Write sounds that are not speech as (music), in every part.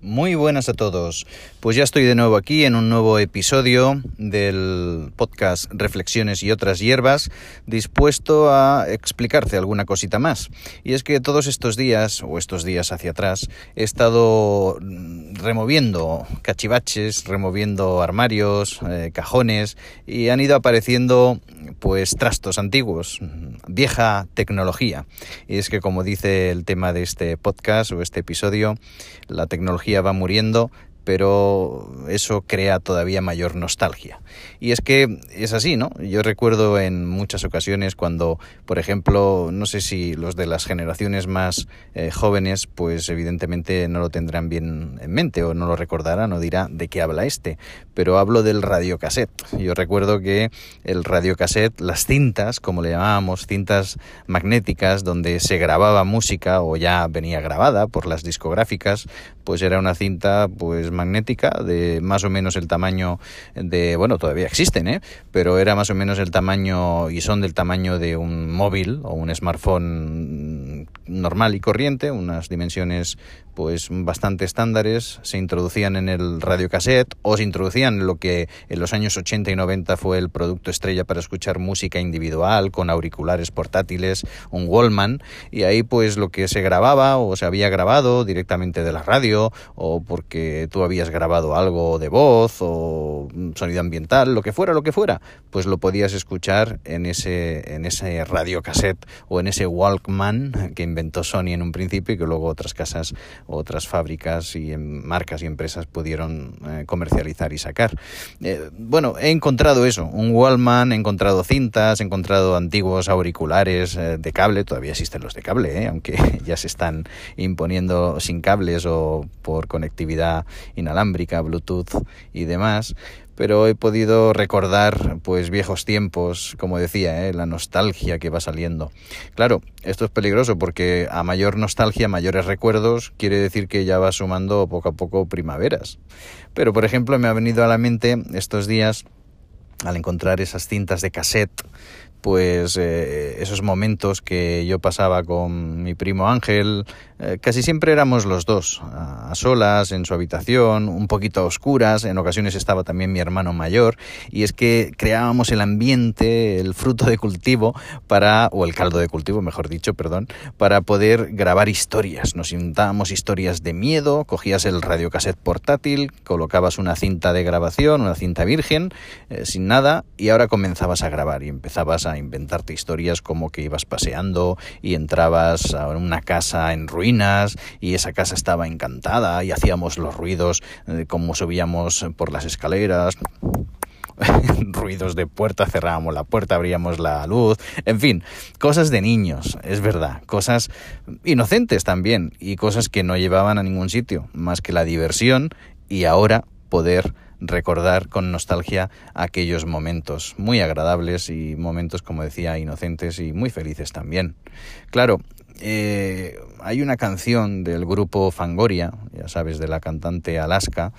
Muy buenas a todos. Pues ya estoy de nuevo aquí en un nuevo episodio del podcast Reflexiones y otras hierbas, dispuesto a explicarte alguna cosita más. Y es que todos estos días, o estos días hacia atrás, he estado removiendo cachivaches, removiendo armarios, eh, cajones, y han ido apareciendo pues trastos antiguos, vieja tecnología. Y es que como dice el tema de este podcast o este episodio, la tecnología va muriendo, pero eso crea todavía mayor nostalgia. Y es que es así, ¿no? Yo recuerdo en muchas ocasiones cuando, por ejemplo, no sé si los de las generaciones más eh, jóvenes, pues evidentemente no lo tendrán bien en mente o no lo recordarán o dirá de qué habla este, pero hablo del radiocassette. Yo recuerdo que el radiocassette, las cintas, como le llamábamos, cintas magnéticas donde se grababa música o ya venía grabada por las discográficas, pues era una cinta pues magnética de más o menos el tamaño de, bueno, todavía existen, ¿eh? pero era más o menos el tamaño y son del tamaño de un móvil o un smartphone normal y corriente, unas dimensiones pues bastante estándares, se introducían en el radiocassette o se introducían en lo que en los años 80 y 90 fue el producto estrella para escuchar música individual con auriculares portátiles, un Wallman, y ahí pues lo que se grababa o se había grabado directamente de la radio o porque tú habías grabado algo de voz o sonido ambiental, lo que fuera, lo que fuera, pues lo podías escuchar en ese en ese radiocassette o en ese Walkman que inventó Sony en un principio y que luego otras casas otras fábricas y marcas y empresas pudieron eh, comercializar y sacar. Eh, bueno, he encontrado eso, un Wallman, he encontrado cintas, he encontrado antiguos auriculares eh, de cable, todavía existen los de cable, aunque (laughs) ya se están imponiendo sin cables o por conectividad inalámbrica, Bluetooth y demás pero he podido recordar pues viejos tiempos, como decía, ¿eh? la nostalgia que va saliendo. Claro, esto es peligroso porque a mayor nostalgia, mayores recuerdos, quiere decir que ya va sumando poco a poco primaveras. Pero por ejemplo, me ha venido a la mente estos días al encontrar esas cintas de cassette pues eh, esos momentos que yo pasaba con mi primo Ángel, eh, casi siempre éramos los dos, a, solas, en su habitación, un poquito a oscuras, en ocasiones estaba también mi hermano mayor, y es que creábamos el ambiente, el fruto de cultivo para, o el caldo de cultivo, mejor dicho, perdón, para poder grabar historias. Nos inventábamos historias de miedo, cogías el radiocassette portátil, colocabas una cinta de grabación, una cinta virgen, eh, sin nada, y ahora comenzabas a grabar y empezabas a inventarte historias como que ibas paseando y entrabas a una casa en ruinas, y esa casa estaba encantada y hacíamos los ruidos eh, como subíamos por las escaleras (laughs) ruidos de puerta, cerrábamos la puerta, abríamos la luz, en fin, cosas de niños, es verdad, cosas inocentes también y cosas que no llevaban a ningún sitio, más que la diversión y ahora poder recordar con nostalgia aquellos momentos muy agradables y momentos, como decía, inocentes y muy felices también. Claro, eh, hay una canción del grupo Fangoria, ya sabes, de la cantante Alaska,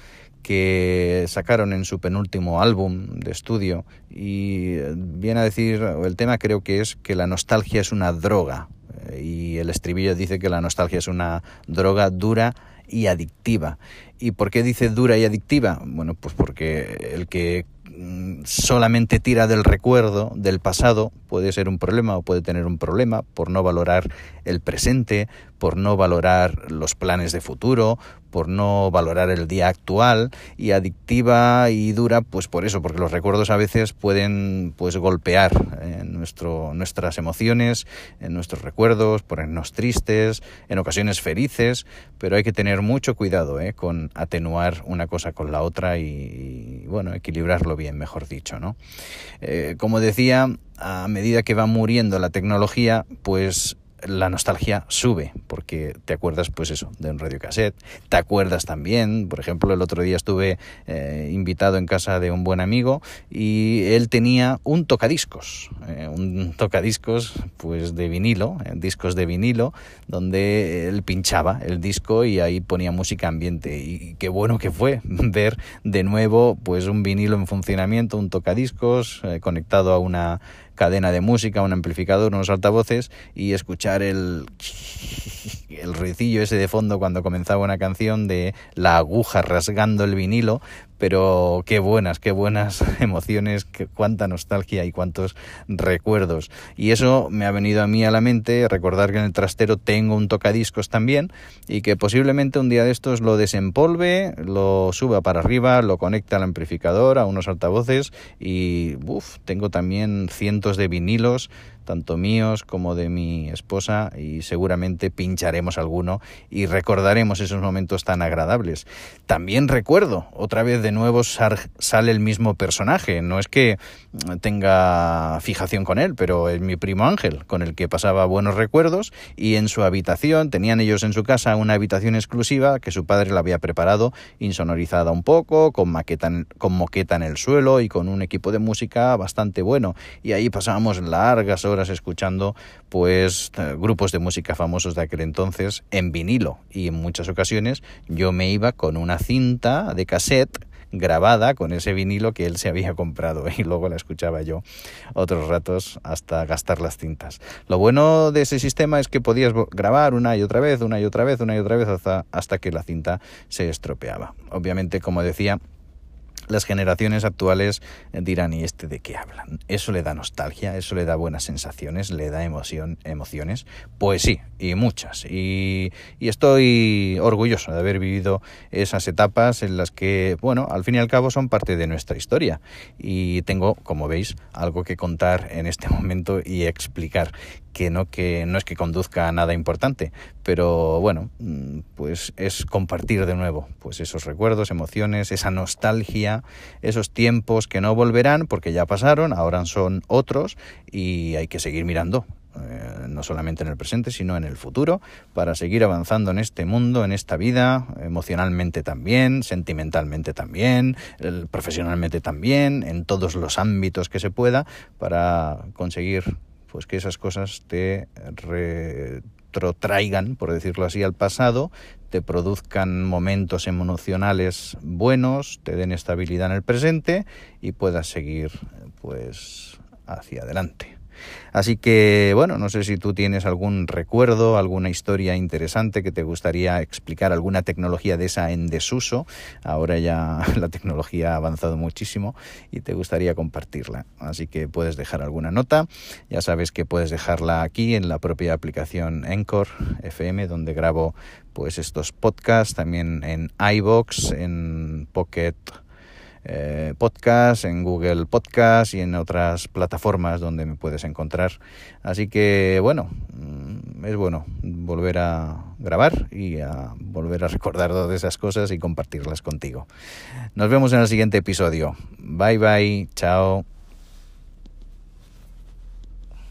que sacaron en su penúltimo álbum de estudio y viene a decir, el tema creo que es que la nostalgia es una droga eh, y el estribillo dice que la nostalgia es una droga dura y adictiva. ¿Y por qué dice dura y adictiva? Bueno, pues porque el que mm, solamente tira del recuerdo, del pasado, puede ser un problema o puede tener un problema por no valorar el presente, por no valorar los planes de futuro, por no valorar el día actual y adictiva y dura pues por eso porque los recuerdos a veces pueden pues golpear en nuestro nuestras emociones en nuestros recuerdos ponernos tristes en ocasiones felices pero hay que tener mucho cuidado ¿eh? con atenuar una cosa con la otra y, bueno equilibrarlo bien mejor dicho no eh, como decía a medida que va muriendo la tecnología pues la nostalgia sube, porque te acuerdas, pues eso, de un radiocassette. Te acuerdas también, por ejemplo, el otro día estuve eh, invitado en casa de un buen amigo y él tenía un tocadiscos, eh, un tocadiscos, pues de vinilo, eh, discos de vinilo, donde él pinchaba el disco y ahí ponía música ambiente. Y qué bueno que fue (laughs) ver de nuevo, pues un vinilo en funcionamiento, un tocadiscos conectado a una cadena de música, un amplificador, unos altavoces y escuchar el el ruidillo ese de fondo cuando comenzaba una canción de la aguja rasgando el vinilo, pero qué buenas, qué buenas (laughs) emociones, qué, cuánta nostalgia y cuántos recuerdos. Y eso me ha venido a mí a la mente recordar que en el trastero tengo un tocadiscos también y que posiblemente un día de estos lo desempolve, lo suba para arriba, lo conecte al amplificador, a unos altavoces y uff, tengo también cientos de vinilos tanto míos como de mi esposa, y seguramente pincharemos alguno y recordaremos esos momentos tan agradables. También recuerdo, otra vez de nuevo sale el mismo personaje, no es que tenga fijación con él, pero es mi primo Ángel, con el que pasaba buenos recuerdos, y en su habitación, tenían ellos en su casa una habitación exclusiva que su padre la había preparado, insonorizada un poco, con maqueta con moqueta en el suelo y con un equipo de música bastante bueno, y ahí pasábamos largas horas escuchando pues eh, grupos de música famosos de aquel entonces en vinilo y en muchas ocasiones yo me iba con una cinta de cassette grabada con ese vinilo que él se había comprado (laughs) y luego la escuchaba yo otros ratos hasta gastar las cintas. Lo bueno de ese sistema es que podías grabar una y otra vez, una y otra vez, una y otra vez hasta, hasta que la cinta se estropeaba. Obviamente, como decía, las generaciones actuales dirán, ¿y este de qué hablan? ¿Eso le da nostalgia? ¿Eso le da buenas sensaciones? ¿Le da emoción, emociones? Pues sí, y muchas. Y, y, estoy orgulloso de haber vivido esas etapas en las que, bueno, al fin y al cabo son parte de nuestra historia. Y tengo, como veis, algo que contar en este (laughs) momento y explicar que no, que no es que conduzca a nada importante, pero bueno, mm, pues es compartir de nuevo pues esos recuerdos, emociones, esa nostalgia, esos tiempos que no volverán porque ya pasaron, ahora son otros y hay que seguir mirando eh, no solamente en el presente, sino en el futuro, para seguir avanzando en este mundo, en esta vida, emocionalmente también, sentimentalmente también, profesionalmente también, en todos los ámbitos que se pueda, para conseguir pues que esas cosas te retrotraigan, por decirlo así, al pasado, te produzcan momentos emocionales buenos, te den estabilidad en el presente y puedas seguir pues hacia adelante. Así que, bueno, no sé si tú tienes algún recuerdo, alguna historia interesante que te gustaría explicar, alguna tecnología de esa en desuso. Ahora ya (laughs) la tecnología ha avanzado muchísimo y te gustaría compartirla. Así que puedes dejar alguna nota. Ya sabes que puedes dejarla aquí en la propia aplicación Encore FM, donde grabo pues estos podcasts, también en iBox, en Pocket eh, podcast, en Google Podcast y en otras plataformas donde me puedes encontrar. Así que bueno, mm, es bueno volver a grabar y a volver a recordar todas esas cosas y compartirlas contigo. Nos vemos en el siguiente episodio. Bye bye, chao.